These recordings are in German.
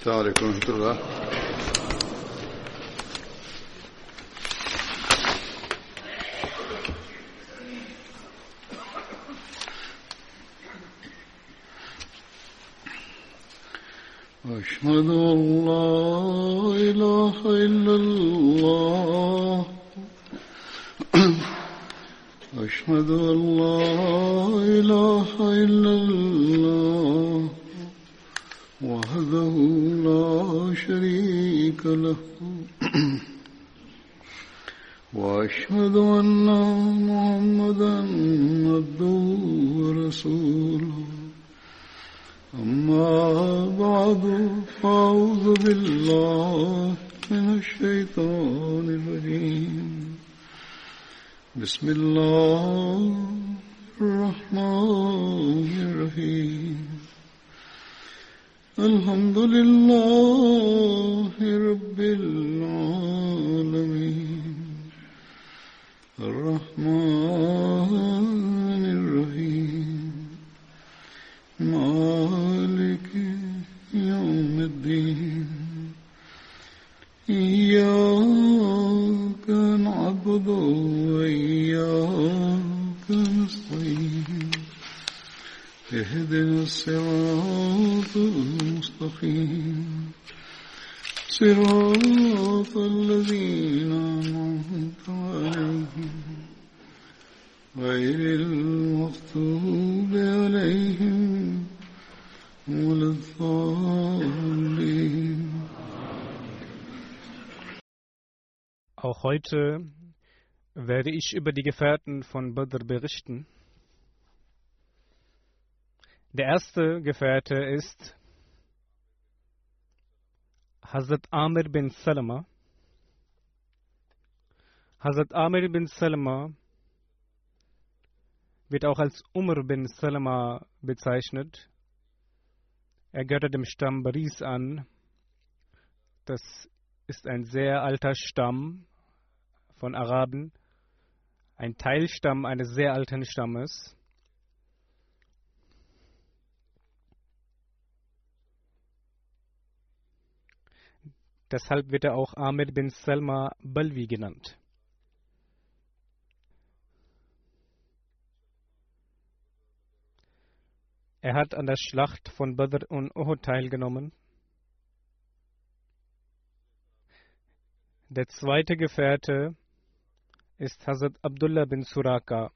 السلام عليكم ورحمة الله أشهد أن Auch heute werde ich über die Gefährten von Badr berichten. Der erste Gefährte ist Hazrat Amir bin Salama. Hazrat Amir bin Salama wird auch als Umar bin Salama bezeichnet. Er gehörte dem Stamm Baris an. Das ist ein sehr alter Stamm von Araben, ein Teilstamm eines sehr alten Stammes. Deshalb wird er auch Ahmed bin Salma Balwi genannt. Er hat an der Schlacht von Badr und Uhud teilgenommen. Der zweite Gefährte ist Hazrat Abdullah bin Suraka.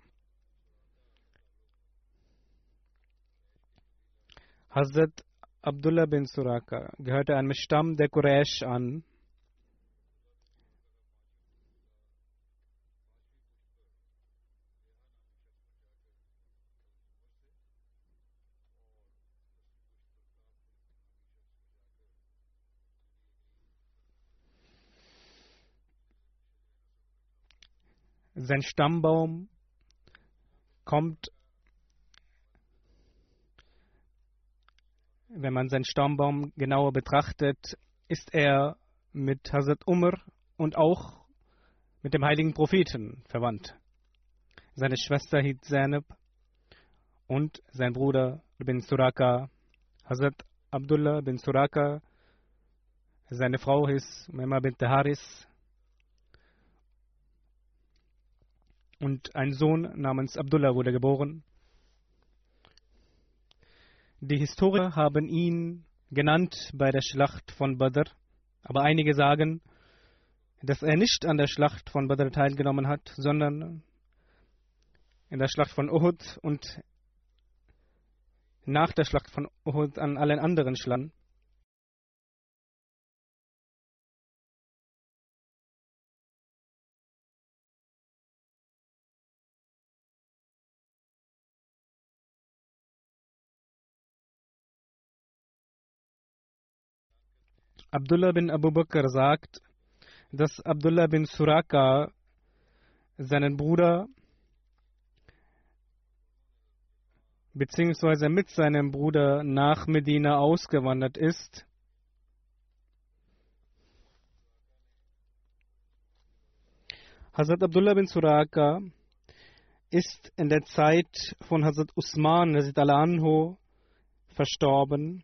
Hazrat Abdullah bin Suraka gehörte einem Stamm der Quraysh an. Sein Stammbaum kommt, wenn man seinen Stammbaum genauer betrachtet, ist er mit Hazrat Umar und auch mit dem heiligen Propheten verwandt. Seine Schwester hieß Zainab und sein Bruder bin Suraka, Hazrat Abdullah bin Suraka, seine Frau hieß Mema bint Haris und ein Sohn namens Abdullah wurde geboren. Die Historiker haben ihn genannt bei der Schlacht von Badr, aber einige sagen, dass er nicht an der Schlacht von Badr teilgenommen hat, sondern in der Schlacht von Uhud und nach der Schlacht von Uhud an allen anderen Schlachten. Abdullah bin Abu Bakr sagt, dass Abdullah bin Suraka seinen Bruder beziehungsweise mit seinem Bruder nach Medina ausgewandert ist. Hazrat Abdullah bin Suraka ist in der Zeit von Hazrat Usman Anho verstorben.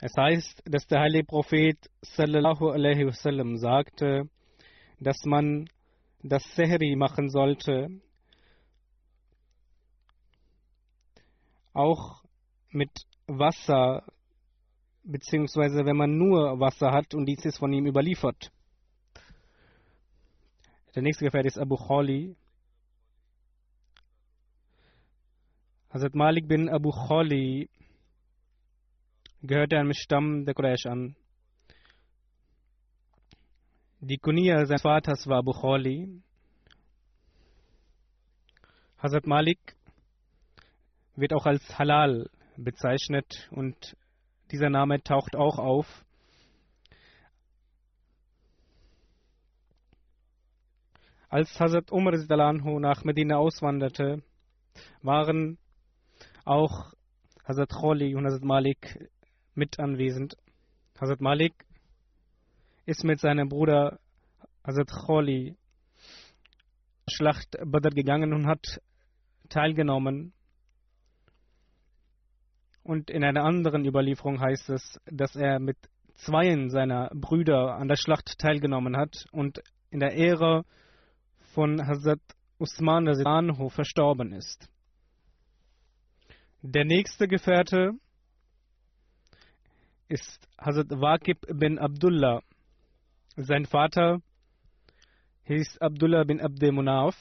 Es heißt, dass der heilige Prophet sallallahu alaihi wasallam sagte, dass man das Sehri machen sollte, auch mit Wasser, beziehungsweise wenn man nur Wasser hat und dies ist von ihm überliefert. Der nächste Gefährte ist Abu Khali. Hazrat Malik bin Abu Khali gehörte einem Stamm der Quraysh an. Die Kunia seines Vaters war Abu Khali. Hazrat Malik wird auch als Halal bezeichnet und dieser Name taucht auch auf. Als Hazrat Umar nach Medina auswanderte, waren auch Hazrat Kholi und Hazrat Malik mit anwesend. Hazrat Malik ist mit seinem Bruder Hazrat Kholi Schlacht Badr gegangen und hat teilgenommen. Und in einer anderen Überlieferung heißt es, dass er mit zweien seiner Brüder an der Schlacht teilgenommen hat und in der Ehre von Hazrat Usman Anhu verstorben ist. Der nächste Gefährte ist Hazrat Waqib bin Abdullah. Sein Vater hieß Abdullah bin Abdel Munaf.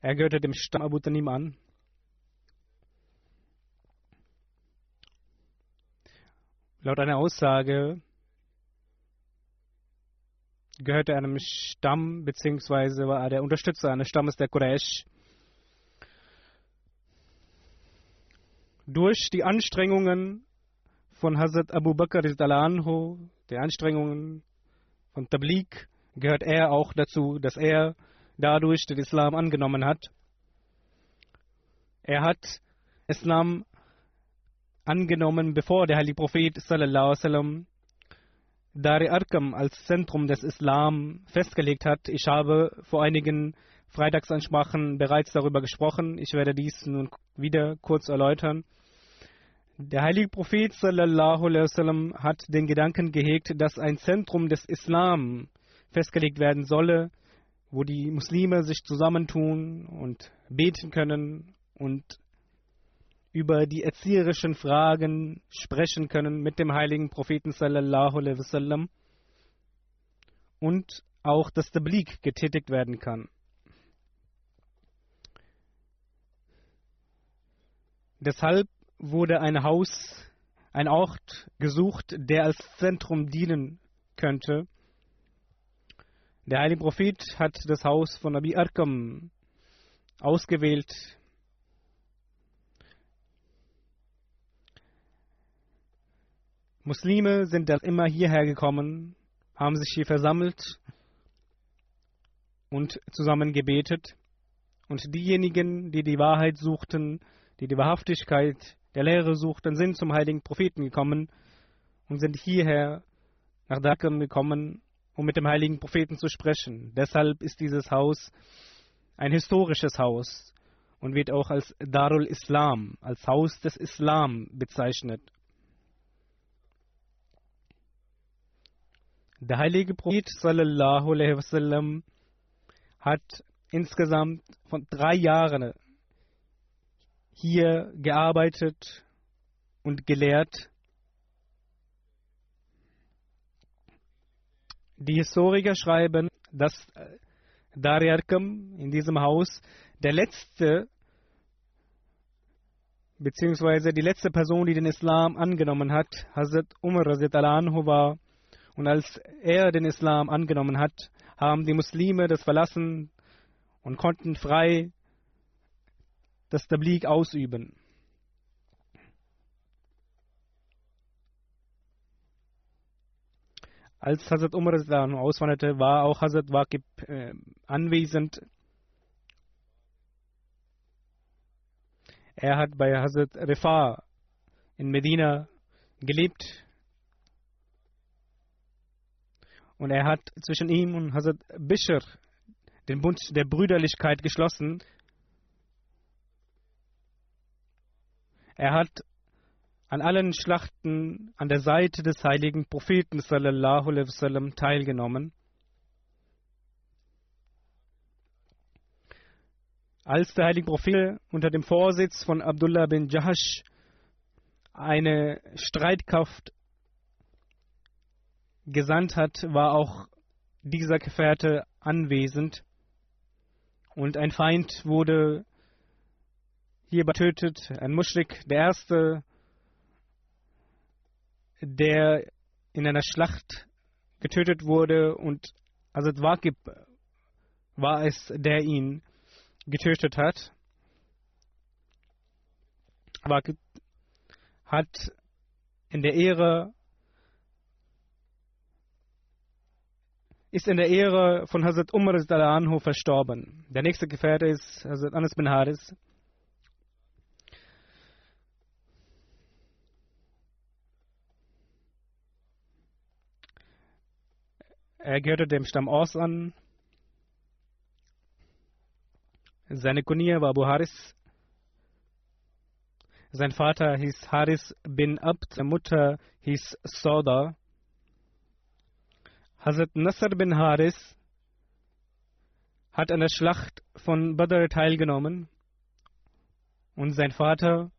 Er gehörte dem Stamm Abu Tanim an. Laut einer Aussage gehörte einem Stamm, beziehungsweise war er der Unterstützer eines Stammes der Quraysh. Durch die Anstrengungen von Hazrat Abu Bakr anhu, die Anstrengungen von Tabligh, gehört er auch dazu, dass er dadurch den Islam angenommen hat. Er hat Islam angenommen, bevor der heilige Prophet sallallahu alaihi Arkam als Zentrum des Islam festgelegt hat. Ich habe vor einigen Freitagsansprachen bereits darüber gesprochen. Ich werde dies nun wieder kurz erläutern. Der heilige Prophet sallallahu wasallam hat den Gedanken gehegt, dass ein Zentrum des Islam festgelegt werden solle, wo die Muslime sich zusammentun und beten können und über die erzieherischen Fragen sprechen können mit dem heiligen Propheten sallallahu wasallam und auch das Tablik getätigt werden kann. Deshalb wurde ein Haus, ein Ort gesucht, der als Zentrum dienen könnte. Der heilige Prophet hat das Haus von Abi Arkam ausgewählt. Muslime sind dann immer hierher gekommen, haben sich hier versammelt und zusammen gebetet. Und diejenigen, die die Wahrheit suchten, die die Wahrhaftigkeit der Lehre suchten, sind zum heiligen Propheten gekommen und sind hierher nach Dhaka gekommen, um mit dem heiligen Propheten zu sprechen. Deshalb ist dieses Haus ein historisches Haus und wird auch als Darul Islam, als Haus des Islam bezeichnet. Der heilige Prophet sallallahu alaihi wasallam hat insgesamt von drei Jahren hier gearbeitet und gelehrt. Die Historiker schreiben, dass äh, Daryarkam in diesem Haus der letzte beziehungsweise die letzte Person, die den Islam angenommen hat, Hazrat Umar anhu war. Und als er den Islam angenommen hat, haben die Muslime das verlassen und konnten frei das Tablik ausüben. Als Hazrat Umar auswanderte, war auch Hazrat Waqib äh, anwesend. Er hat bei Hazrat Rifa in Medina gelebt. Und er hat zwischen ihm und Hazrat Bishr den Bund der Brüderlichkeit geschlossen. Er hat an allen Schlachten an der Seite des heiligen Propheten sallallahu wasallam teilgenommen. Als der heilige Prophet unter dem Vorsitz von Abdullah bin Jahash eine Streitkraft gesandt hat, war auch dieser Gefährte anwesend und ein Feind wurde hierbei tötet, ein Muschrik, der erste, der in einer Schlacht getötet wurde und Hazrat Waqib war es, der ihn getötet hat. Waqib hat in der Ehre ist in der Ehre von Hazrat Umar verstorben. Der nächste Gefährte ist Hazrat Anas bin Haris. Er gehörte dem Stamm Aus an. Seine Kunie war Abu Haris. Sein Vater hieß Haris bin Abd, seine Mutter hieß Sauda. Hazrat Nasr bin Haris hat an der Schlacht von Badr teilgenommen und sein Vater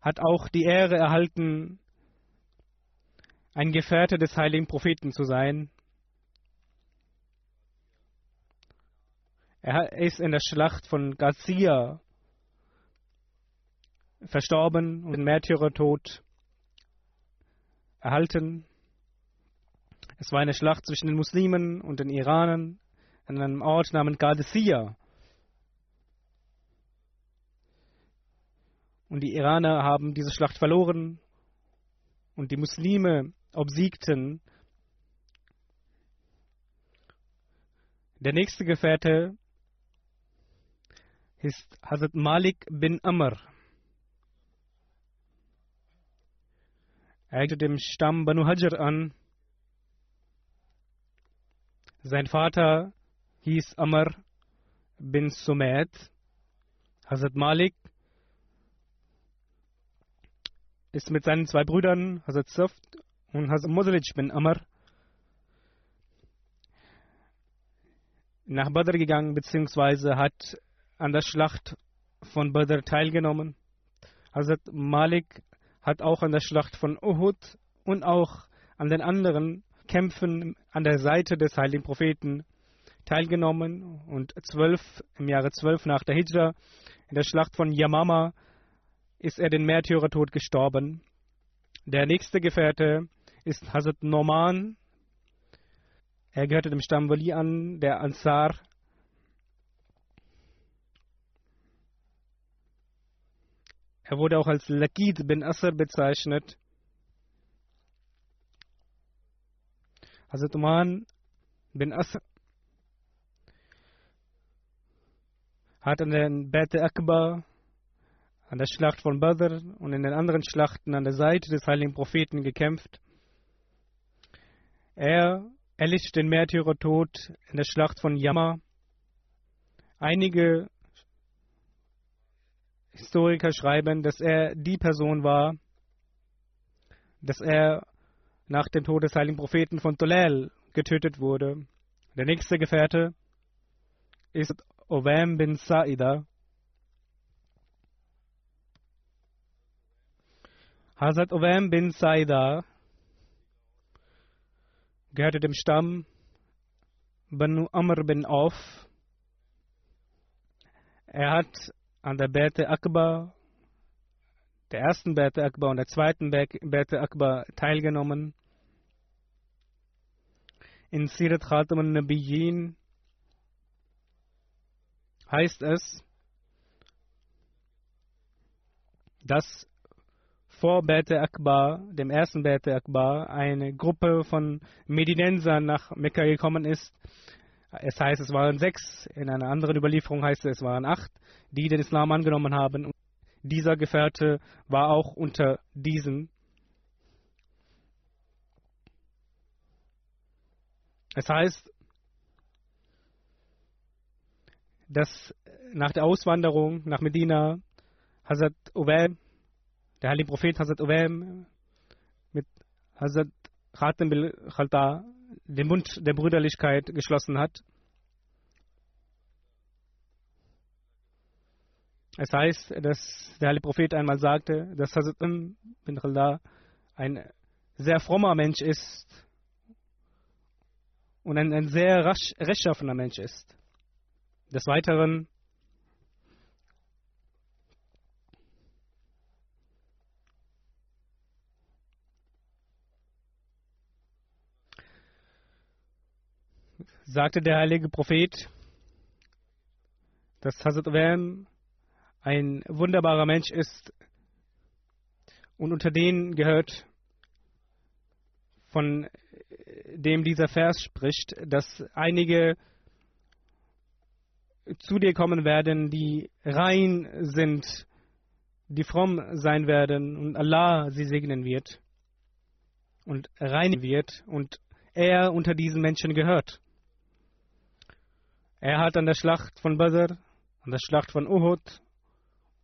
hat auch die Ehre erhalten, ein Gefährte des heiligen Propheten zu sein. Er ist in der Schlacht von Gazia verstorben und den Märtyrertod erhalten. Es war eine Schlacht zwischen den Muslimen und den Iranern an einem Ort namens Qadisiyah. Und die Iraner haben diese Schlacht verloren und die Muslime obsiegten. Der nächste Gefährte ist Hazrat Malik bin Amr. Er gehörte dem Stamm Banu Hajar an. Sein Vater hieß Amr bin Sumaid. Hazrat Malik ist mit seinen zwei Brüdern, Hazrat Saft und Hazrat Mudrij bin Amr nach Badr gegangen, beziehungsweise hat an der Schlacht von Badr teilgenommen. Hazrat Malik hat auch an der Schlacht von Uhud und auch an den anderen Kämpfen an der Seite des heiligen Propheten teilgenommen und zwölf, im Jahre 12 nach der Hijra in der Schlacht von Yamama ist er den Märtyrertod gestorben. Der nächste Gefährte ist Hazrat Norman. Er gehörte dem Stamm Wali an, der Ansar. Er wurde auch als Lakid bin Asr bezeichnet. Hazrat Uman bin Asr hat an den Bete Akbar, an der Schlacht von Badr und in den anderen Schlachten an der Seite des heiligen Propheten gekämpft. Er erlitt den Märtyrertod in der Schlacht von Yama. Einige Historiker schreiben, dass er die Person war, dass er nach dem Tod des heiligen Propheten von Tolel getötet wurde. Der nächste Gefährte ist Owam bin Saida. Hazrat Owam bin Saida gehörte dem Stamm Banu Amr bin Auf. Er hat an der Bete Akbar, der ersten Bete Akbar und der zweiten Bete Akbar teilgenommen. In Sirat Khatam al-Nabiyyin heißt es, dass vor Bete Akbar, dem ersten Bete Akbar, eine Gruppe von Medinensern nach Mekka gekommen ist. Es heißt, es waren sechs, in einer anderen Überlieferung heißt es, es waren acht, die den Islam angenommen haben. Und dieser Gefährte war auch unter diesen. Es heißt, dass nach der Auswanderung nach Medina Hazrat Uwaim, der heilige Prophet Hazrat Uwaim mit Hazrat Khatim bil Khalta den Bund der Brüderlichkeit geschlossen hat. Es heißt, dass der heilige Prophet einmal sagte, dass Hazrat bin Khalda ein sehr frommer Mensch ist und ein, ein sehr rasch, rechtschaffener Mensch ist. Des Weiteren sagte der heilige Prophet, dass Hazrat Wam ein wunderbarer Mensch ist und unter denen gehört, von dem dieser Vers spricht, dass einige zu dir kommen werden, die rein sind, die fromm sein werden und Allah sie segnen wird und reinigen wird und er unter diesen Menschen gehört. Er hat an der Schlacht von Badr, an der Schlacht von Uhud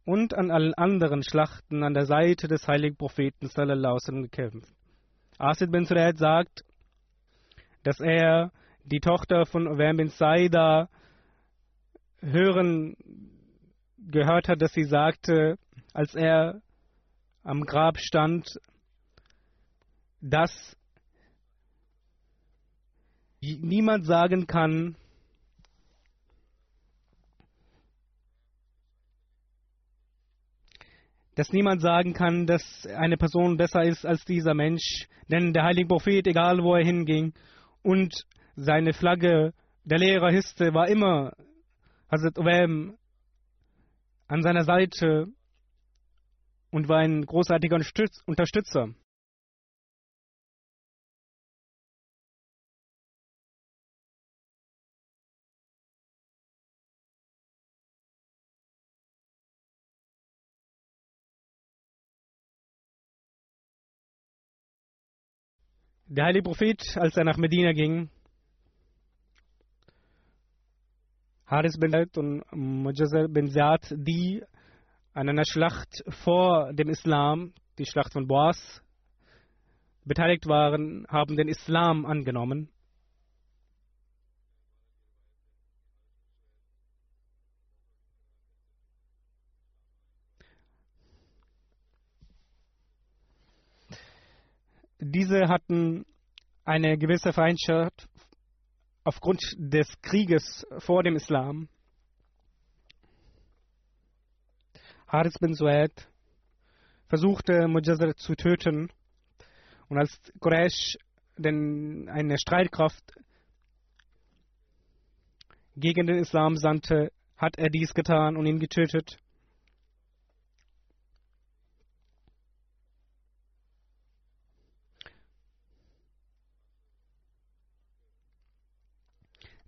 und an allen anderen Schlachten an der Seite des heiligen Propheten sallallahu gekämpft. Asid bin Suraid sagt, dass er die Tochter von Uwam bin Saida hören gehört hat, dass sie sagte, als er am Grab stand, dass niemand sagen kann, dass niemand sagen kann, dass eine Person besser ist als dieser Mensch, denn der heilige Prophet, egal wo er hinging, und seine Flagge, der Lehrer hisste, war immer Hazrat Uwam an seiner Seite und war ein großartiger Unterstützer. Der heilige Prophet, als er nach Medina ging, Haris bin Zaid und Mujazir bin Ziyad, die an einer Schlacht vor dem Islam, die Schlacht von Boas, beteiligt waren, haben den Islam angenommen. Diese hatten eine gewisse Feindschaft aufgrund des Krieges vor dem Islam. Haris bin Sued versuchte Mujazir zu töten und als Quraysh denn eine Streitkraft gegen den Islam sandte, hat er dies getan und ihn getötet.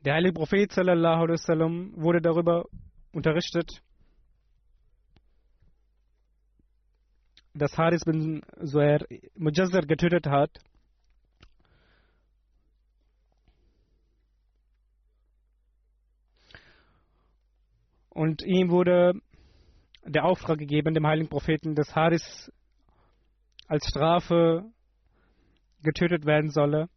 Der heilige Prophet sallallahu wasallam wurde darüber unterrichtet, dass Haris bin Zuhair Mujazzar getötet hat. Und ihm wurde der Auftrag gegeben, dem heiligen Propheten, dass Haris als Strafe getötet werden solle.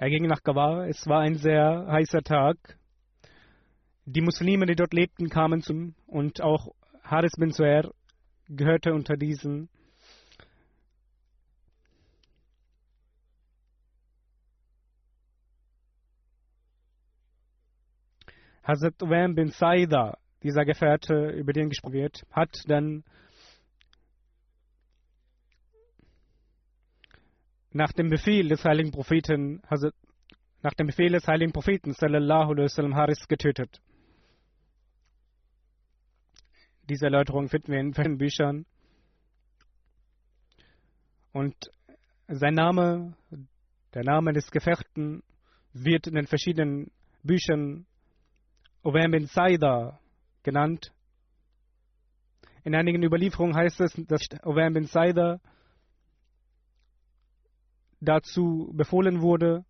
Er ging nach Gawar. Es war ein sehr heißer Tag. Die Muslime, die dort lebten, kamen zum und auch Haris bin Zuer gehörte unter diesen. Hazrat Uwam bin Saida, dieser Gefährte, über den gesprochen wird, hat dann nach dem Befehl des heiligen Propheten, also nach dem Befehl des heiligen Propheten, sallallahu alaihi wasallam, Haris getötet. Diese Erläuterung finden wir in verschiedenen Büchern. Und sein Name, der Name des Gefechten, wird in den verschiedenen Büchern Uwam bin Saida genannt. In einigen Überlieferungen heißt es, dass Uwam bin Saida dazu befohlen wurde,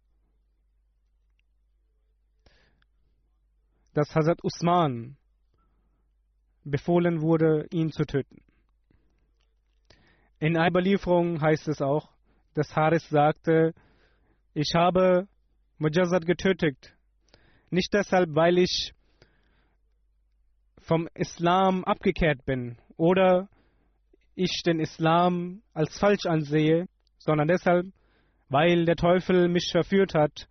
dass Hazrat Usman befohlen wurde, ihn zu töten. In einer Überlieferung heißt es auch, dass Haris sagte, ich habe Mujazad getötet, nicht deshalb, weil ich vom Islam abgekehrt bin oder ich den Islam als falsch ansehe, sondern deshalb, weil der Teufel mich verführt hat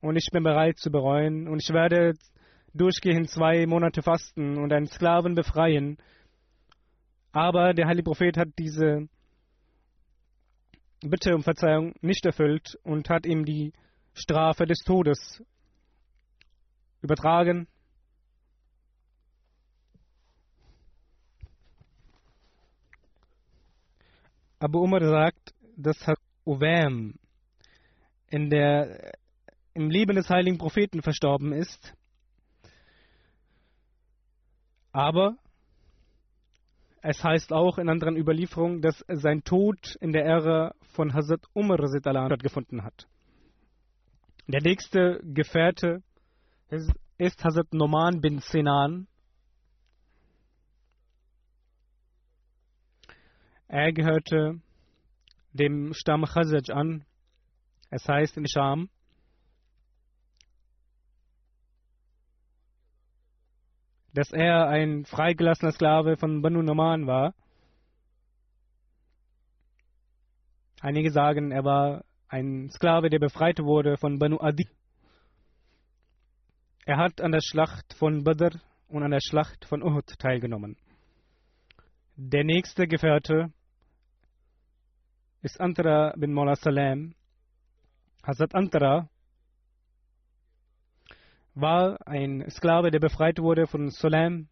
und ich bin bereit zu bereuen und ich werde durchgehend zwei Monate fasten und einen Sklaven befreien. Aber der heilige Prophet hat diese Bitte um Verzeihung nicht erfüllt und hat ihm die Strafe des Todes übertragen. Abu Umar sagt, dass Uwam in der im Leben des heiligen Propheten verstorben ist. Aber es heißt auch in anderen Überlieferungen, dass sein Tod in der Ära von Hazrat Umar stattgefunden hat. Der nächste Gefährte ist Hazrat Noman bin Sinan. Er gehörte dem Stamm Khazaj an. Es heißt in Scham, dass er ein freigelassener Sklave von Banu Noman war. Einige sagen, er war ein Sklave, der befreit wurde von Banu Adi. Er hat an der Schlacht von Badr und an der Schlacht von Uhud teilgenommen. Der nächste Gefährte ist Antara bin Mola Salam. Hazrat Antara war ein Sklave, der befreit wurde von Solam.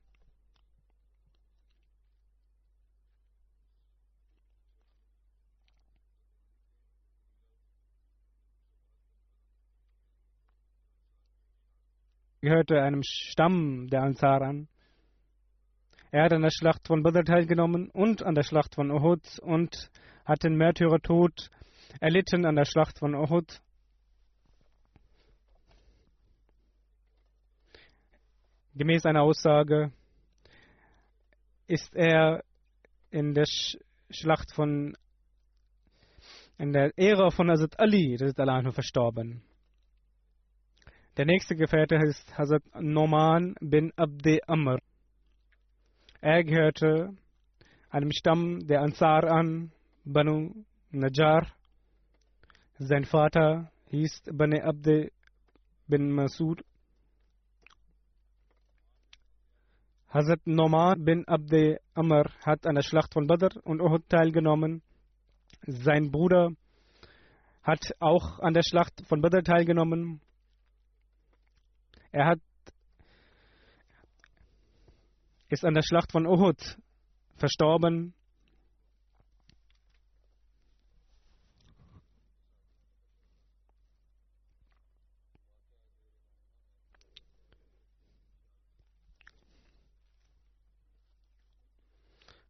gehörte einem Stamm der Ansar an. Er hat an der Schlacht von Badr teilgenommen und an der Schlacht von Uhud und hat den Märtyrertod erlitten an der Schlacht von Uhud. Gemäß einer Aussage ist er in der Sch Schlacht von in der Ära von Hazrat Ali verstorben. Der nächste Gefährte heißt Hazrat Noman bin Abde Amr. Er gehörte einem Stamm der Ansar an, Banu Najjar. Sein Vater hieß Bane Abde bin Masud. Hazrat Noman bin Abde Amr hat an der Schlacht von Badr und Uhud teilgenommen. Sein Bruder hat auch an der Schlacht von Badr teilgenommen. Er hat ist an der Schlacht von Uhud verstorben.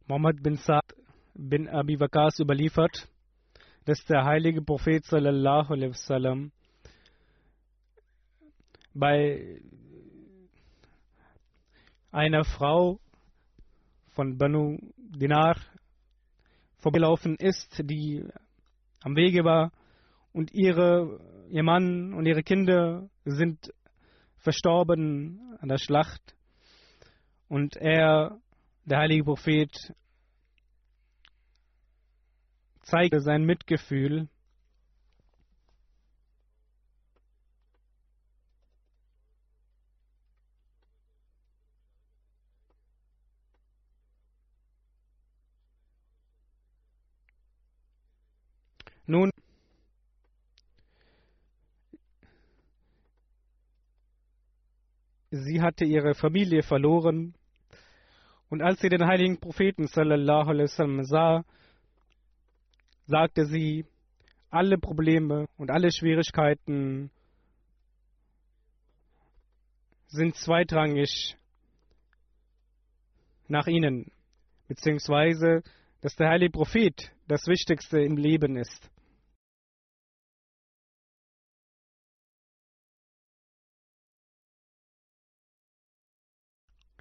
Muhammad bin Sa'd bin Abi Waqas überliefert, dass der heilige Prophet sallallahu alaihi wasallam bei einer Frau von Banu Dinar vorgelaufen ist, die am Wege war und ihre, ihr Mann und ihre Kinder sind verstorben an der Schlacht. Und er, der heilige Prophet, zeigte sein Mitgefühl. Nun, sie hatte ihre Familie verloren und als sie den heiligen Propheten sallallahu alaihi sah, sagte sie, alle Probleme und alle Schwierigkeiten sind zweitrangig nach ihnen, beziehungsweise dass der heilige Prophet das Wichtigste im Leben ist.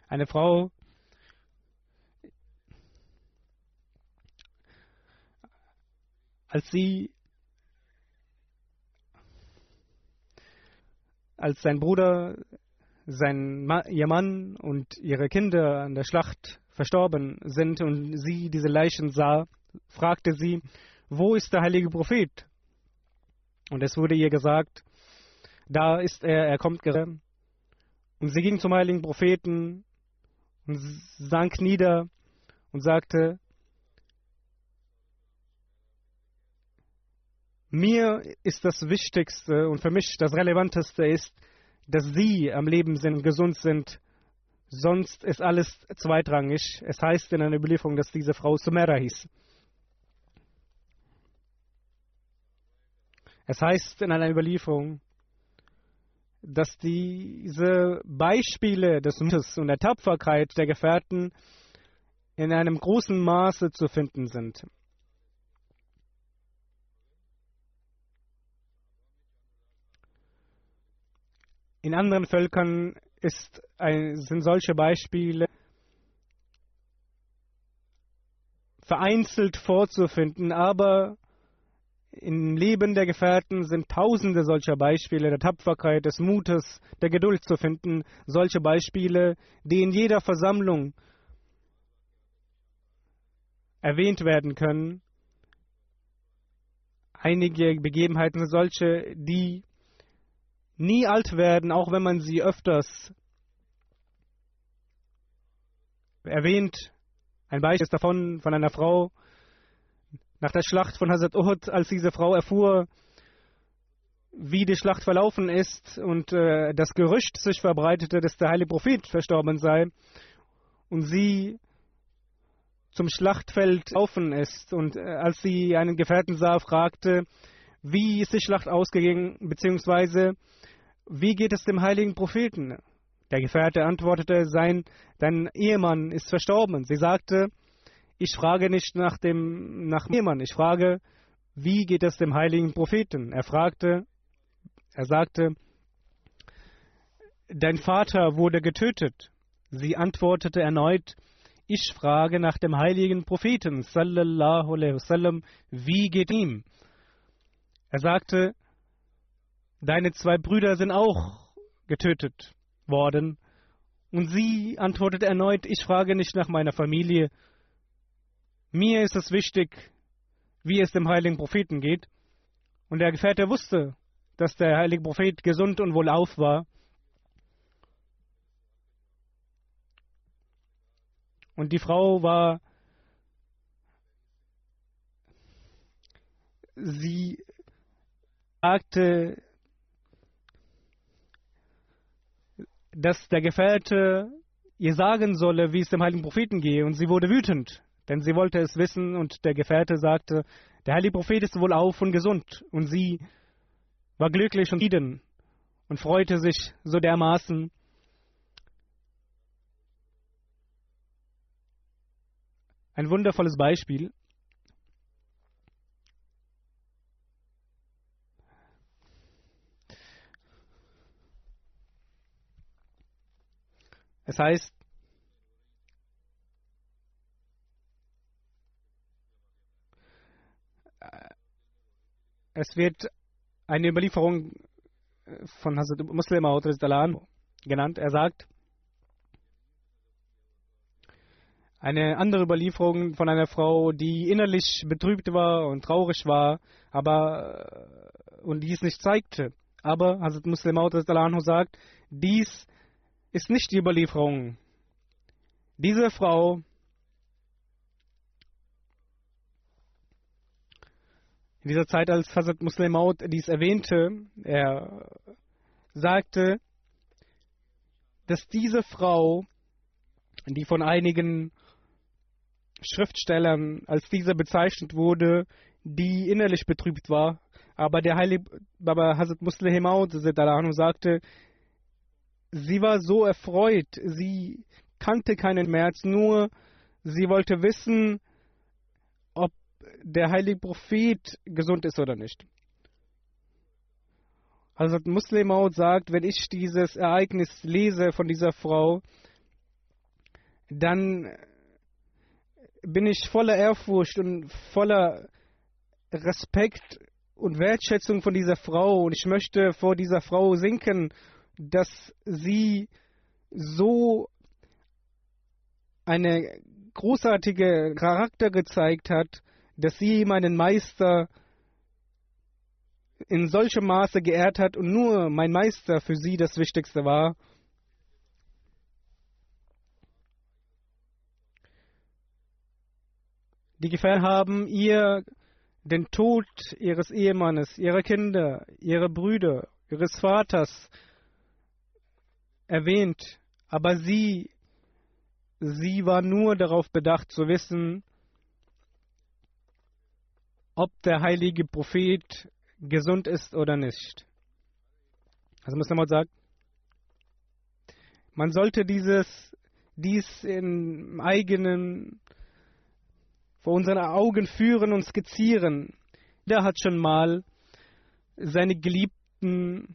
Eine Frau als sie als sein Bruder, sein ihr Mann und ihre Kinder an der Schlacht verstorben sind und sie diese Leichen sah, fragte sie, wo ist der heilige Prophet? Und es wurde ihr gesagt, da ist er, er kommt gerade. Und sie ging zum heiligen Propheten und sank nieder und sagte, Mir ist das Wichtigste und für mich das Relevanteste ist, dass Sie am Leben sind, gesund sind. Sonst ist alles zweitrangig. Es heißt in einer Überlieferung, dass diese Frau Sumera hieß. Es heißt in einer Überlieferung, dass diese Beispiele des Mutes und der Tapferkeit der Gefährten in einem großen Maße zu finden sind. In anderen Völkern ein, sind solche Beispiele vereinzelt vorzufinden, aber im Leben der Gefährten sind tausende solcher Beispiele der Tapferkeit, des Mutes, der Geduld zu finden, solche Beispiele, die in jeder Versammlung erwähnt werden können. Einige Begebenheiten sind solche, die nie alt werden, auch wenn man sie öfters erwähnt. Ein Beispiel ist davon von einer Frau nach der Schlacht von Hazrat Uhud, als diese Frau erfuhr, wie die Schlacht verlaufen ist und äh, das Gerücht sich verbreitete, dass der heilige Prophet verstorben sei und sie zum Schlachtfeld laufen ist und äh, als sie einen Gefährten sah, fragte, wie ist die Schlacht ausgegangen, beziehungsweise wie geht es dem heiligen Propheten? Der Gefährte antwortete, sein, dein Ehemann ist verstorben. Sie sagte, ich frage nicht nach dem nach Ehemann, ich frage, wie geht es dem heiligen Propheten? Er fragte, er sagte, dein Vater wurde getötet. Sie antwortete erneut, ich frage nach dem heiligen Propheten, sallallahu alaihi wasallam, wie geht ihm? Er sagte, Deine zwei Brüder sind auch getötet worden. Und sie antwortet erneut, ich frage nicht nach meiner Familie. Mir ist es wichtig, wie es dem heiligen Propheten geht. Und der Gefährte wusste, dass der heilige Prophet gesund und wohlauf war. Und die Frau war, sie sagte, dass der Gefährte ihr sagen solle, wie es dem heiligen Propheten gehe. Und sie wurde wütend, denn sie wollte es wissen. Und der Gefährte sagte, der heilige Prophet ist wohl auf und gesund. Und sie war glücklich und zufrieden und freute sich so dermaßen. Ein wundervolles Beispiel. Es heißt, es wird eine Überlieferung von Hazrat Muslim genannt. Er sagt, eine andere Überlieferung von einer Frau, die innerlich betrübt war und traurig war, aber und dies nicht zeigte. Aber Hazrat Muslim sagt, dies ist nicht die Überlieferung. Diese Frau in dieser Zeit, als Hazrat Muslim Maud dies erwähnte, er sagte, dass diese Frau, die von einigen Schriftstellern als diese bezeichnet wurde, die innerlich betrübt war, aber der heilige aber Hazrat Muslim Maud sagte, Sie war so erfreut, sie kannte keinen Schmerz, nur sie wollte wissen, ob der heilige Prophet gesund ist oder nicht. Also Muslimaut sagt, wenn ich dieses Ereignis lese von dieser Frau, dann bin ich voller Ehrfurcht und voller Respekt und Wertschätzung von dieser Frau und ich möchte vor dieser Frau sinken, dass sie so eine großartige Charakter gezeigt hat, dass sie meinen Meister in solchem Maße geehrt hat und nur mein Meister für sie das Wichtigste war. Die Gefährten haben ihr den Tod ihres Ehemannes, ihrer Kinder, ihrer Brüder, ihres Vaters erwähnt, aber sie, sie war nur darauf bedacht zu wissen, ob der heilige Prophet gesund ist oder nicht. Also muss man sagen, man sollte dieses, dies im eigenen, vor unseren Augen führen und skizzieren. Der hat schon mal seine Geliebten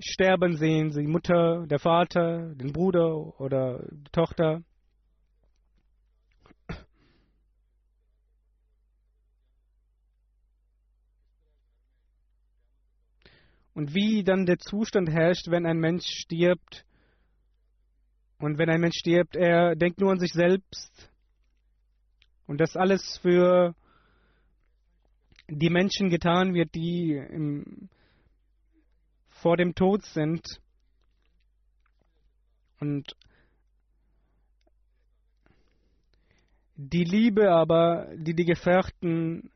sterben sehen, die Mutter, der Vater, den Bruder oder die Tochter. Und wie dann der Zustand herrscht, wenn ein Mensch stirbt. Und wenn ein Mensch stirbt, er denkt nur an sich selbst. Und das alles für die Menschen getan wird, die im, vor dem Tod sind. Und die Liebe aber, die die Gefährten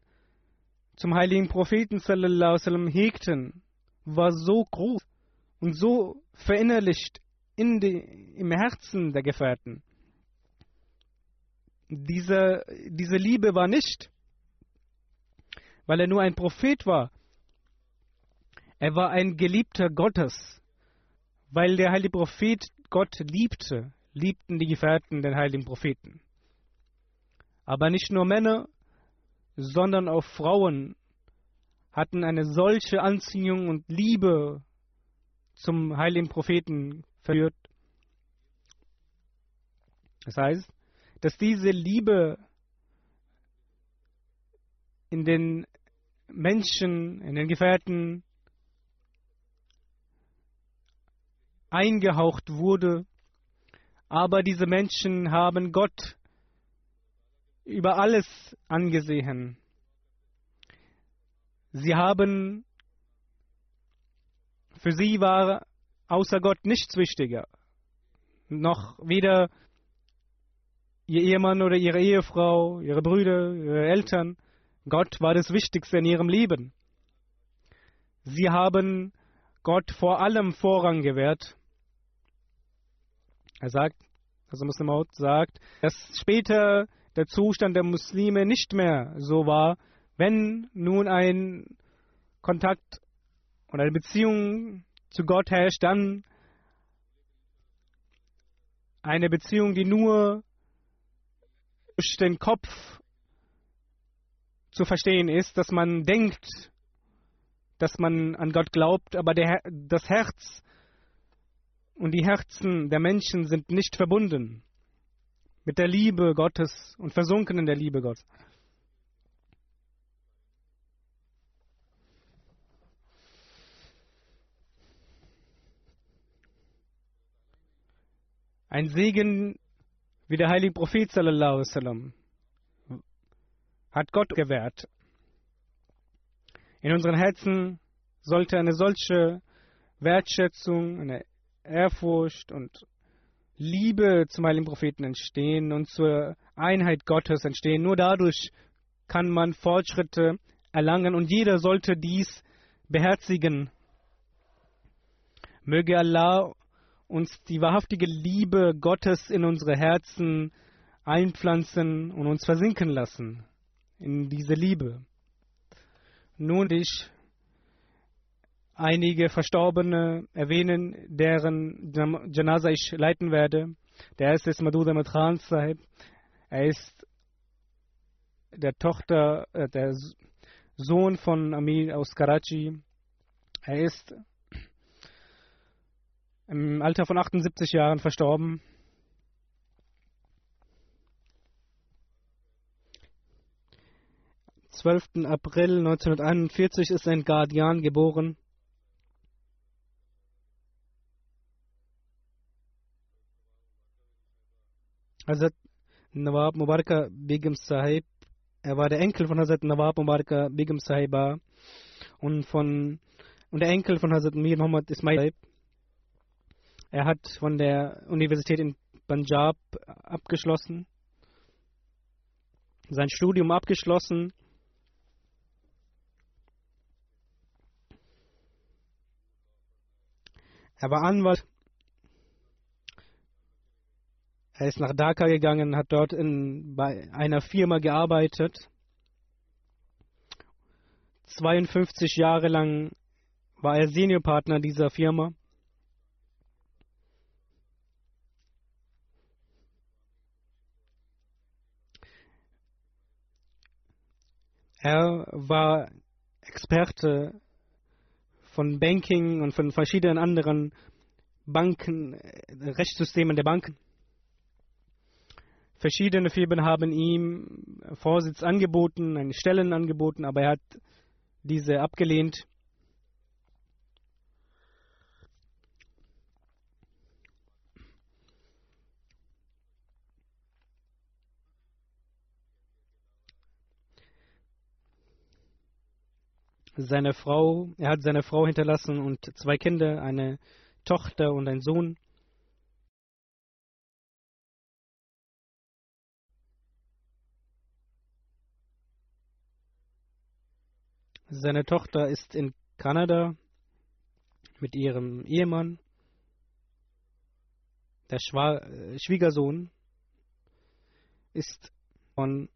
zum heiligen Propheten sallam, hegten, war so groß und so verinnerlicht in die, im Herzen der Gefährten. Diese, diese Liebe war nicht, weil er nur ein Prophet war. Er war ein Geliebter Gottes. Weil der heilige Prophet Gott liebte, liebten die Gefährten den heiligen Propheten. Aber nicht nur Männer, sondern auch Frauen hatten eine solche Anziehung und Liebe zum heiligen Propheten verführt. Das heißt, dass diese Liebe in den Menschen, in den Gefährten eingehaucht wurde, aber diese Menschen haben Gott über alles angesehen. Sie haben, für sie war außer Gott nichts wichtiger. Noch weder ihr Ehemann oder ihre Ehefrau, ihre Brüder, ihre Eltern. Gott war das Wichtigste in ihrem Leben. Sie haben Gott vor allem Vorrang gewährt. Er sagt, also Muslim sagt, dass später der Zustand der Muslime nicht mehr so war, wenn nun ein Kontakt und eine Beziehung zu Gott herrscht, dann eine Beziehung, die nur durch den Kopf zu verstehen ist, dass man denkt, dass man an Gott glaubt, aber der, das Herz und die Herzen der Menschen sind nicht verbunden mit der Liebe Gottes und versunken in der Liebe Gottes. Ein Segen wie der heilige Prophet sallallahu wasallam hat Gott gewährt. In unseren Herzen sollte eine solche Wertschätzung, eine Ehrfurcht und Liebe zum heiligen Propheten entstehen und zur Einheit Gottes entstehen. Nur dadurch kann man Fortschritte erlangen und jeder sollte dies beherzigen. Möge Allah uns die wahrhaftige Liebe Gottes in unsere Herzen einpflanzen und uns versinken lassen in diese Liebe. Nun ich einige Verstorbene erwähnen, deren Janaza ich leiten werde. Der erste ist Maduda Matran Sahib. Er ist der Tochter, äh, der Sohn von Amir aus Karachi. Er ist im Alter von 78 Jahren verstorben. Am 12. April 1941 ist ein Guardian geboren. Hazrat Nawab Mubaraka Begum Sahib, er war der Enkel von Hazrat Nawab Mubaraka Begum Sahiba und, von, und der Enkel von Hazrat Mir Muhammad Ismail. Er hat von der Universität in Punjab abgeschlossen, sein Studium abgeschlossen. Er war Anwalt Er ist nach Dhaka gegangen, hat dort in, bei einer Firma gearbeitet. 52 Jahre lang war er Seniorpartner dieser Firma. Er war Experte von Banking und von verschiedenen anderen Banken, Rechtssystemen der Banken. Verschiedene Firmen haben ihm Vorsitz angeboten, eine Stellen angeboten, aber er hat diese abgelehnt. Seine Frau, er hat seine Frau hinterlassen und zwei Kinder, eine Tochter und einen Sohn. Seine Tochter ist in Kanada mit ihrem Ehemann. Der Schwa äh, Schwiegersohn ist von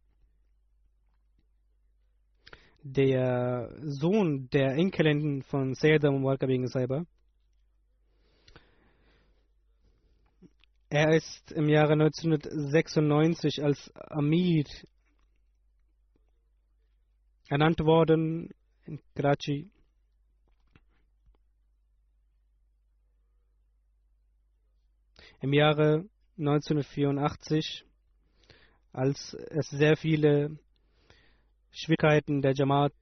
der Sohn der Enkelin von Sayyida Mubarak bin Saiba. Er ist im Jahre 1996 als Amir ernannt worden in Karachi. Im Jahre 1984, als es sehr viele Schwierigkeiten der Jamaat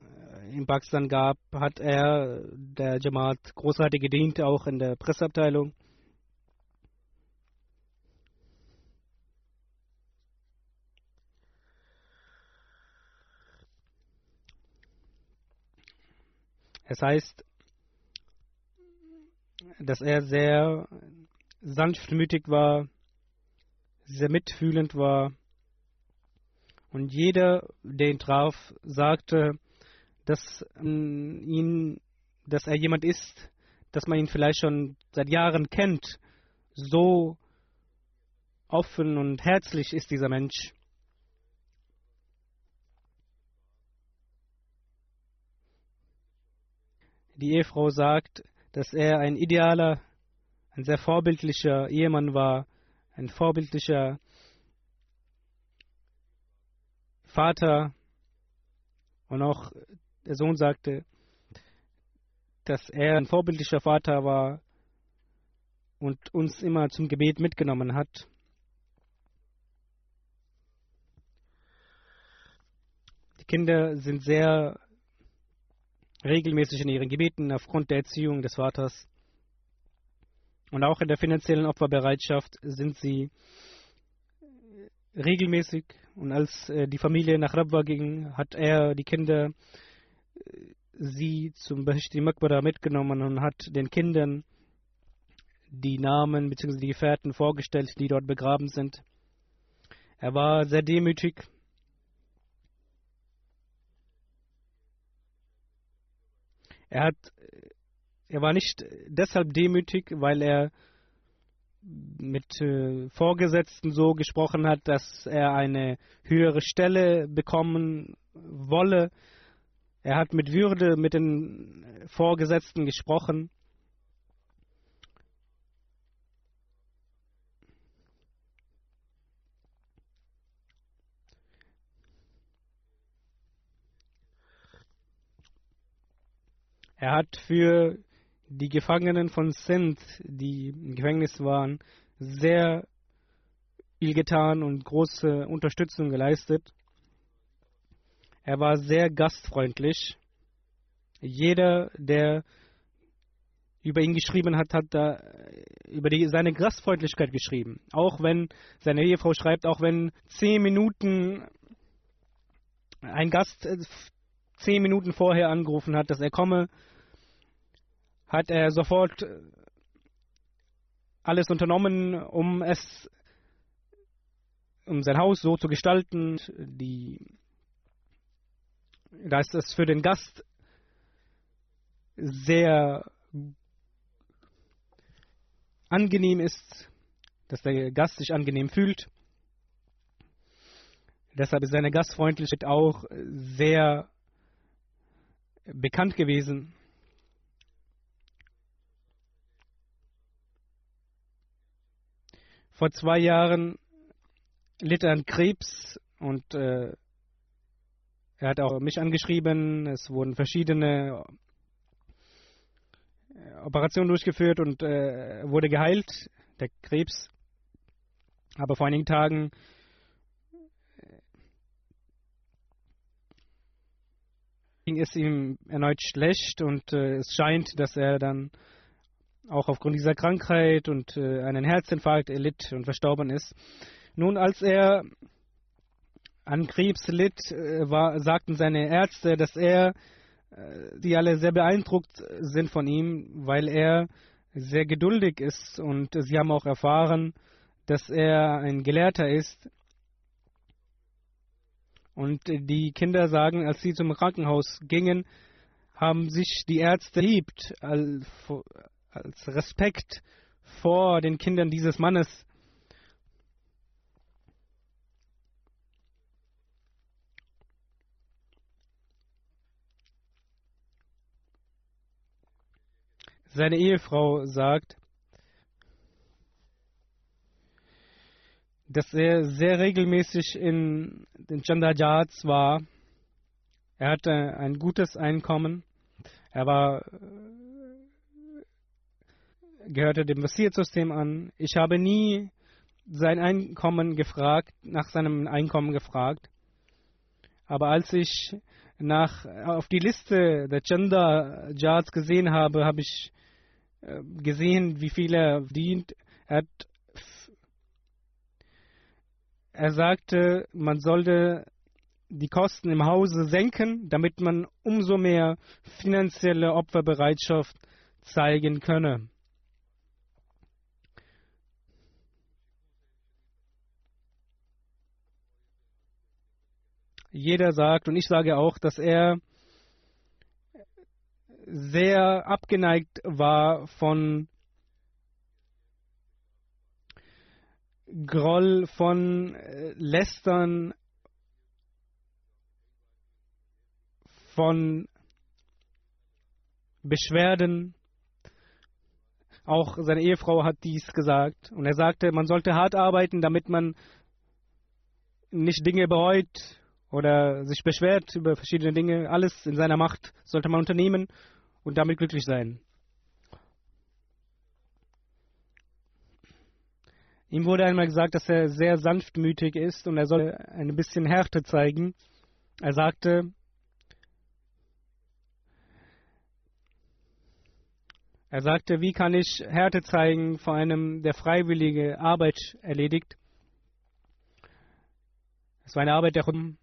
äh, in Pakistan gab, hat er der Jamaat großartig gedient, auch in der Presseabteilung. Es heißt, dass er sehr sanftmütig war, sehr mitfühlend war. Und jeder, der ihn traf, sagte, dass, ähm, ihn, dass er jemand ist, dass man ihn vielleicht schon seit Jahren kennt. So offen und herzlich ist dieser Mensch. Die Ehefrau sagt, dass er ein idealer, ein sehr vorbildlicher Ehemann war, ein vorbildlicher Vater. Und auch der Sohn sagte, dass er ein vorbildlicher Vater war und uns immer zum Gebet mitgenommen hat. Die Kinder sind sehr regelmäßig in ihren Gebeten aufgrund der Erziehung des Vaters. Und auch in der finanziellen Opferbereitschaft sind sie regelmäßig. Und als äh, die Familie nach Rabwa ging, hat er die Kinder, äh, sie zum Bahishti Makbara mitgenommen und hat den Kindern die Namen bzw. die Gefährten vorgestellt, die dort begraben sind. Er war sehr demütig Er hat, er war nicht deshalb demütig, weil er mit äh, Vorgesetzten so gesprochen hat, dass er eine höhere Stelle bekommen wolle. Er hat mit Würde mit den Vorgesetzten gesprochen. Er hat für die Gefangenen von Sindh, die im Gefängnis waren, sehr viel getan und große Unterstützung geleistet. Er war sehr gastfreundlich. Jeder, der über ihn geschrieben hat, hat da über die, seine Gastfreundlichkeit geschrieben. Auch wenn seine Ehefrau schreibt, auch wenn zehn Minuten ein Gast äh, zehn Minuten vorher angerufen hat, dass er komme, hat er sofort alles unternommen, um es, um sein Haus so zu gestalten, die, dass es für den Gast sehr angenehm ist, dass der Gast sich angenehm fühlt. Deshalb ist seine Gastfreundlichkeit auch sehr bekannt gewesen. Vor zwei Jahren litt er an Krebs und äh, er hat auch mich angeschrieben. Es wurden verschiedene äh, Operationen durchgeführt und äh, wurde geheilt, der Krebs. Aber vor einigen Tagen ging es ihm erneut schlecht und äh, es scheint, dass er dann auch aufgrund dieser Krankheit und äh, einen Herzinfarkt erlitt und verstorben ist. Nun, als er an Krebs litt, äh, war, sagten seine Ärzte, dass er die alle sehr beeindruckt sind von ihm, weil er sehr geduldig ist und sie haben auch erfahren, dass er ein Gelehrter ist. Und die Kinder sagen, als sie zum Krankenhaus gingen, haben sich die Ärzte liebt als, als Respekt vor den Kindern dieses Mannes. Seine Ehefrau sagt, dass er sehr regelmäßig in den Chandajats war. Er hatte ein gutes Einkommen. Er war, gehörte dem Wasiert-System an. Ich habe nie sein Einkommen gefragt, nach seinem Einkommen gefragt. Aber als ich nach, auf die Liste der Chanda Jats gesehen habe, habe ich äh, gesehen, wie viel er verdient. Er, hat, er sagte, man sollte die Kosten im Hause senken, damit man umso mehr finanzielle Opferbereitschaft zeigen könne. Jeder sagt, und ich sage auch, dass er sehr abgeneigt war von Groll, von äh, Lästern, von Beschwerden. Auch seine Ehefrau hat dies gesagt. Und er sagte, man sollte hart arbeiten, damit man nicht Dinge bereut oder sich beschwert über verschiedene Dinge. Alles in seiner Macht sollte man unternehmen, und damit glücklich sein. Ihm wurde einmal gesagt, dass er sehr sanftmütig ist und er soll ein bisschen Härte zeigen. Er sagte, er sagte, wie kann ich Härte zeigen vor einem, der freiwillige Arbeit erledigt? Es war eine Arbeit der Chum.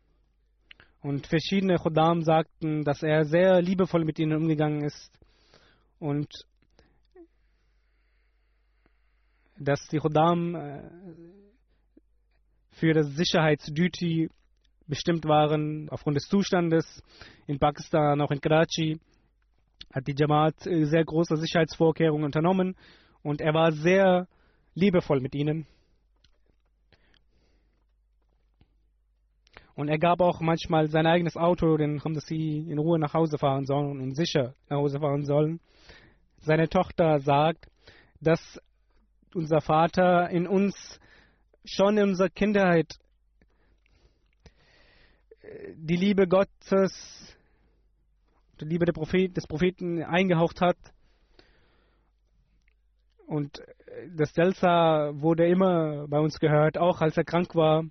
Und verschiedene Khuddam sagten, dass er sehr liebevoll mit ihnen umgegangen ist und dass die Khuddam äh, für das Sicherheitsduty bestimmt waren aufgrund des Zustandes in Pakistan, auch in Karachi, hat die Jamaat äh, sehr große Sicherheitsvorkehrungen unternommen und er war sehr liebevoll mit ihnen. Und er gab auch manchmal sein eigenes Auto, den haben sie in Ruhe nach Hause fahren sollen und sicher nach Hause fahren sollen. Seine Tochter sagt, dass unser Vater in uns schon in unserer Kindheit die Liebe Gottes die Liebe Prophet, des Propheten eingehaucht hat. Und das Jalsa wurde immer bei uns gehört, auch als er krank war.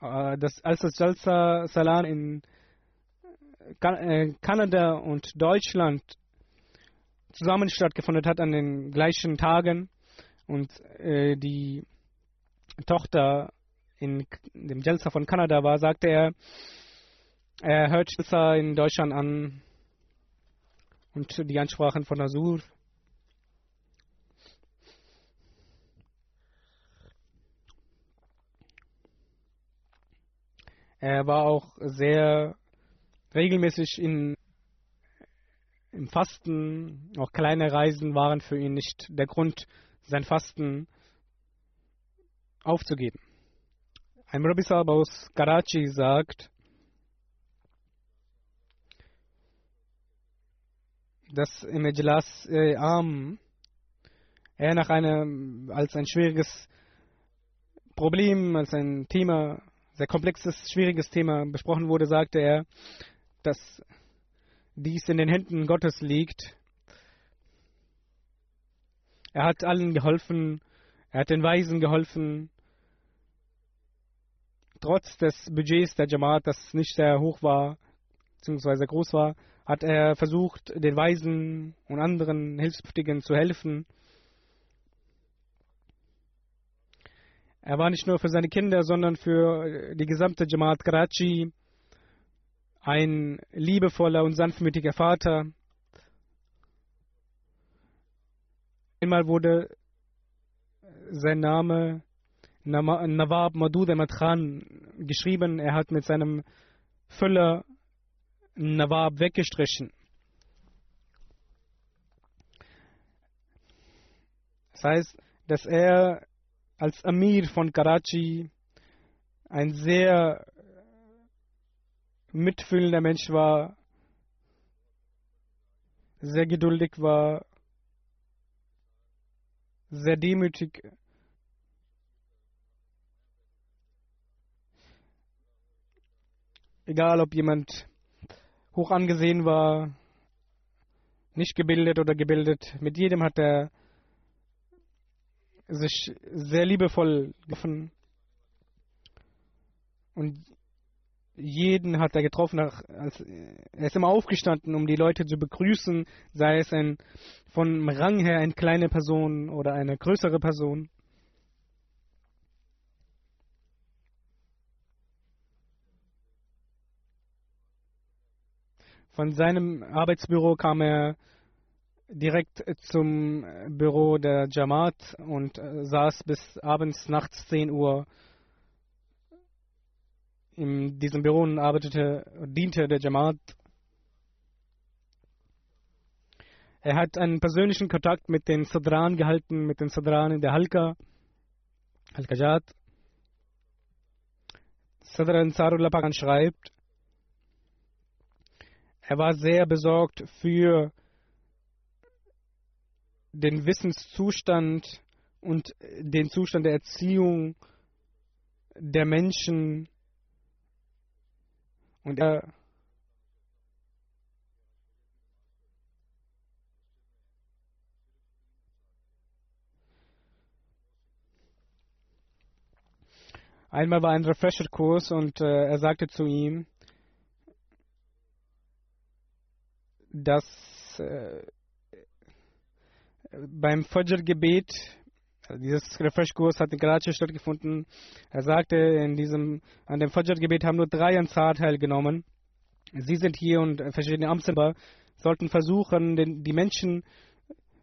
Äh, das, als das Jalsa Salan in äh, Kanada und Deutschland zusammen stattgefunden hat an den gleichen Tagen und äh, die Tochter in dem Jalsa von Kanada war, sagte er, er hört Jalsa in Deutschland an und die Ansprachen von Azur. Er war auch sehr regelmäßig in, im Fasten. Auch kleine Reisen waren für ihn nicht der Grund, sein Fasten aufzugeben. Ein Rabbi Saab aus Karachi sagt, dass im Ijlas äh, er nach einem, als ein schwieriges Problem, als ein Thema, sehr komplexes, schwieriges Thema besprochen wurde, sagte er, dass dies in den Händen Gottes liegt. Er hat allen geholfen, er hat den Weisen geholfen, trotz des Budgets der Jamaat, das nicht sehr hoch war, beziehungsweise groß war, hat er versucht, den Weisen und anderen Hilfsbedürftigen zu helfen. Er war nicht nur für seine Kinder, sondern für die gesamte Jamaat Karachi ein liebevoller und sanftmütiger Vater. Einmal wurde sein Name Nawab Madud Ahmad Khan geschrieben. Er hat mit seinem Füller Nawab weggestrichen. Das heißt, dass er als Amir von Karachi ein sehr mitfühlender Mensch war, sehr geduldig war, sehr demütig. Egal, ob jemand hoch angesehen war, nicht gebildet oder gebildet, mit jedem hat er sich sehr liebevoll gefunden. Und jeden hat er getroffen. Er ist immer aufgestanden, um die Leute zu begrüßen, sei es ein, von Rang her eine kleine Person oder eine größere Person. Von seinem Arbeitsbüro kam er direkt zum Büro der Jamaat und äh, saß bis abends nachts 10 Uhr in diesem Büro und arbeitete, diente der Jamaat. Er hat einen persönlichen Kontakt mit den Sadran gehalten, mit den Sadran in der Halka, Halkajat. Sadran Sarullah Pagan schreibt, er war sehr besorgt für den Wissenszustand und den Zustand der Erziehung der Menschen und er Einmal war ein Refresher-Kurs und äh, er sagte zu ihm, dass äh, beim Fajr-Gebet dieses Refresh-Kurs hat in Karachi stattgefunden. Er sagte, in diesem, an dem Fajr-Gebet haben nur drei Ansar teilgenommen. Sie sind hier und verschiedene Amtsinhaber sollten versuchen, den, die Menschen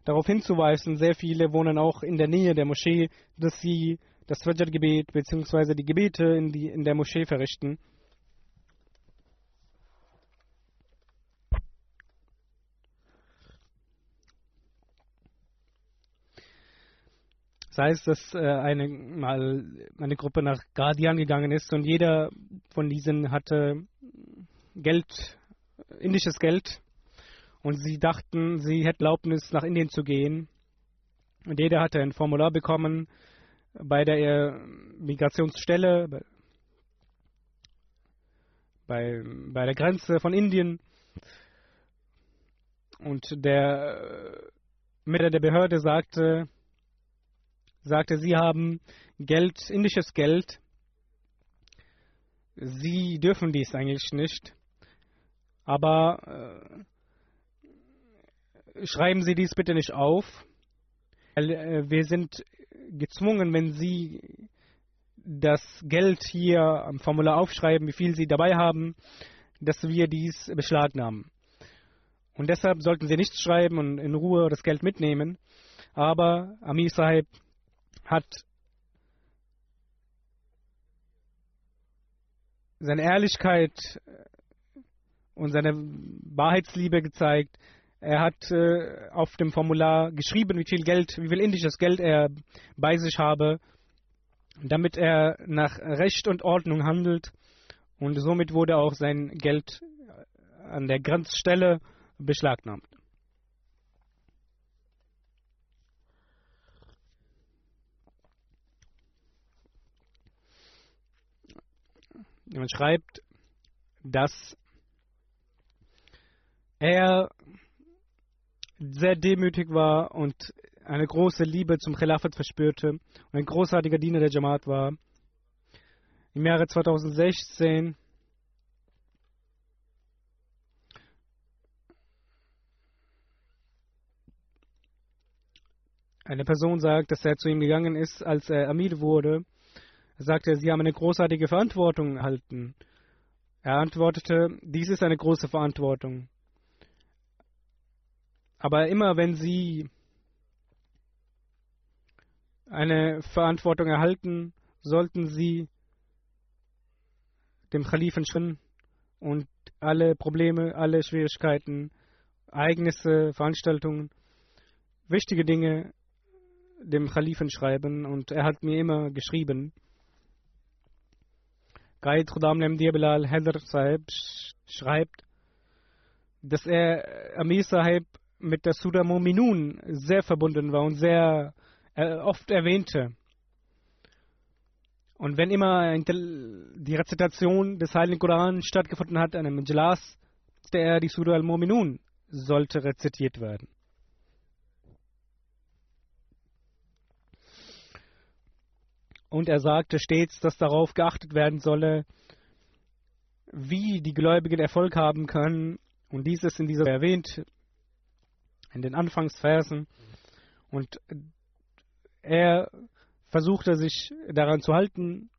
darauf hinzuweisen, sehr viele wohnen auch in der Nähe der Moschee, dass sie das Fajr-Gebet bzw. die Gebete in, die, in der Moschee verrichten. Sei es, dass äh, eine, mal eine Gruppe nach Guardian gegangen ist und jeder von diesen hatte Geld, indisches Geld und sie dachten, sie hätten Erlaubnis nach Indien zu gehen. Und jeder hatte ein Formular bekommen bei der Migrationsstelle. bei, bei der Grenze von Indien. Und der Mitarbeiter der Behörde sagte, sagte, sie haben Geld, indisches Geld. Sie dürfen dies eigentlich nicht. Aber äh, schreiben Sie dies bitte nicht auf. Äh, wir sind gezwungen, wenn Sie das Geld hier am Formular aufschreiben, wie viel Sie dabei haben, dass wir dies beschlagnahmen. Und deshalb sollten Sie nichts schreiben und in Ruhe das Geld mitnehmen. Aber Amir Sahib hat seine Ehrlichkeit und seine Wahrheitsliebe gezeigt. Er hat äh, auf dem Formular geschrieben, wie viel Geld, wie viel indisches Geld er bei sich habe, damit er nach Recht und Ordnung handelt. Und somit wurde auch sein Geld an der Grenzstelle beschlagnahmt. Man schreibt, dass er sehr demütig war und eine große Liebe zum Khilafat verspürte und ein großartiger Diener der Jamaat war. Im Jahre 2016 eine Person sagt, dass er zu ihm gegangen ist, als er Amir wurde sagte Sie haben eine großartige Verantwortung erhalten. Er antwortete, dies ist eine große Verantwortung. Aber immer wenn Sie eine Verantwortung erhalten, sollten Sie dem Khalifen schreiben und alle Probleme, alle Schwierigkeiten, Ereignisse, Veranstaltungen, wichtige Dinge dem Khalifen schreiben. Und er hat mir immer geschrieben. Qaid Khudam Namdi Bilal Haider Sahib schreibt, dass er Amir Sahib mit der Surah Muminun sehr verbunden war und sehr äh, oft erwähnte. Und wenn immer die Rezitation des Heiligen Koran stattgefunden hat, einem Majlas, der die Surah al-Muminun sollte rezitiert werden. Und er sagte stets, dass darauf geachtet werden solle, wie die Gläubigen Erfolg haben können. Und dies ist in dieser erwähnt, in den Anfangsversen. Und er versuchte sich daran zu halten,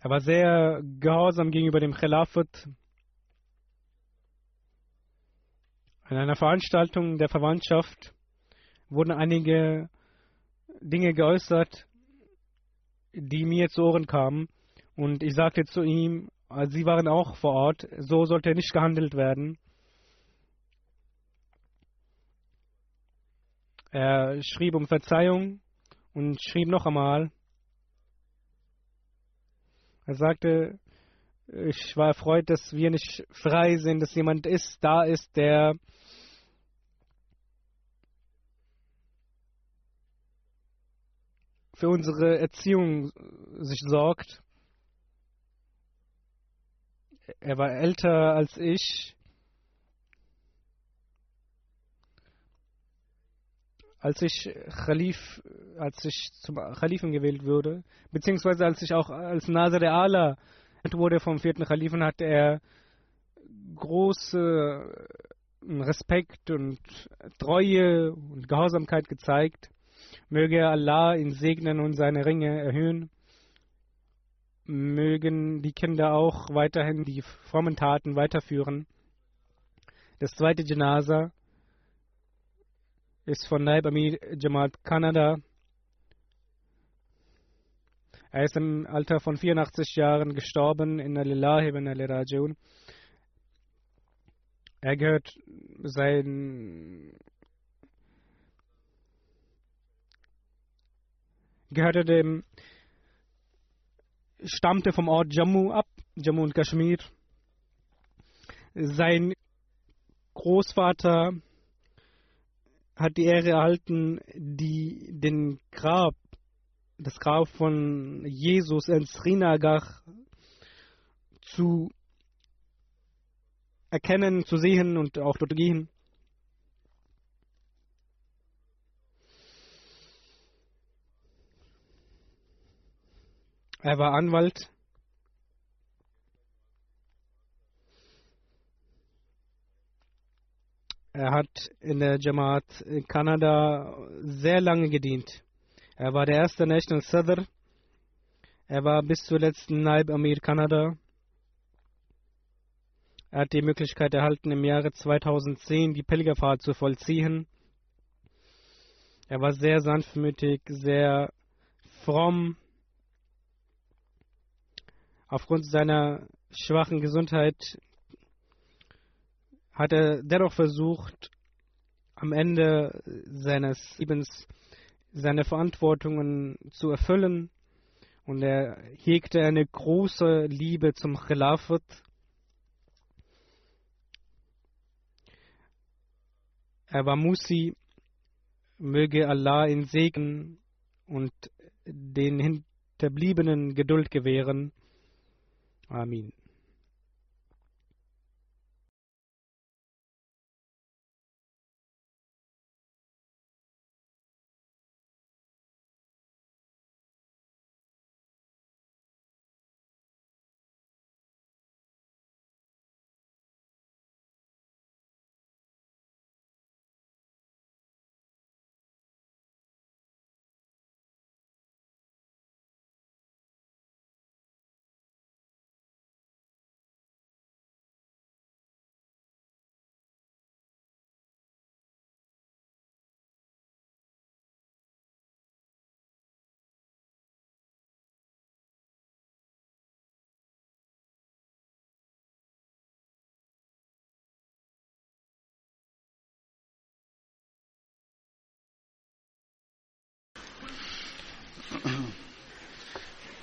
Er war sehr gehorsam gegenüber dem Khilafat. In einer Veranstaltung der Verwandtschaft wurden einige Dinge geäußert, die mir zu Ohren kamen. Und ich sagte zu ihm, also sie waren auch vor Ort, so sollte nicht gehandelt werden. Er schrieb um Verzeihung und schrieb noch einmal, er sagte, ich war erfreut, dass wir nicht frei sind, dass jemand ist, da ist, der für unsere Erziehung sich sorgt. Er war älter als ich. Als ich Khalif, als ich zum Khalifen gewählt wurde, beziehungsweise als ich auch als Nasir Allah wurde vom vierten Khalifen, hat er große Respekt und Treue und Gehorsamkeit gezeigt. Möge Allah ihn segnen und seine Ringe erhöhen. Mögen die Kinder auch weiterhin die frommen Taten weiterführen. Das zweite Janaza ist von Naib Amir Jamaat Kanada. Er ist im Alter von 84 Jahren gestorben in Alillahi bin Rajiun. Er gehört sein gehörte dem stammte vom Ort Jammu ab, Jammu und Kashmir. Sein Großvater hat die Ehre erhalten, die den Grab, das Grab von Jesus in Srinagar zu erkennen, zu sehen und auch dort gehen. Er war Anwalt. Er hat in der Jamaat in Kanada sehr lange gedient. Er war der erste National Sadr. Er war bis zuletzt Naib Amir Kanada. Er hat die Möglichkeit erhalten, im Jahre 2010 die Pilgerfahrt zu vollziehen. Er war sehr sanftmütig, sehr fromm. Aufgrund seiner schwachen Gesundheit hat er dennoch versucht, am Ende seines Lebens seine Verantwortungen zu erfüllen. Und er hegte eine große Liebe zum Khilafat. Er war Musi, möge Allah ihn segnen und den Hinterbliebenen Geduld gewähren. Amin.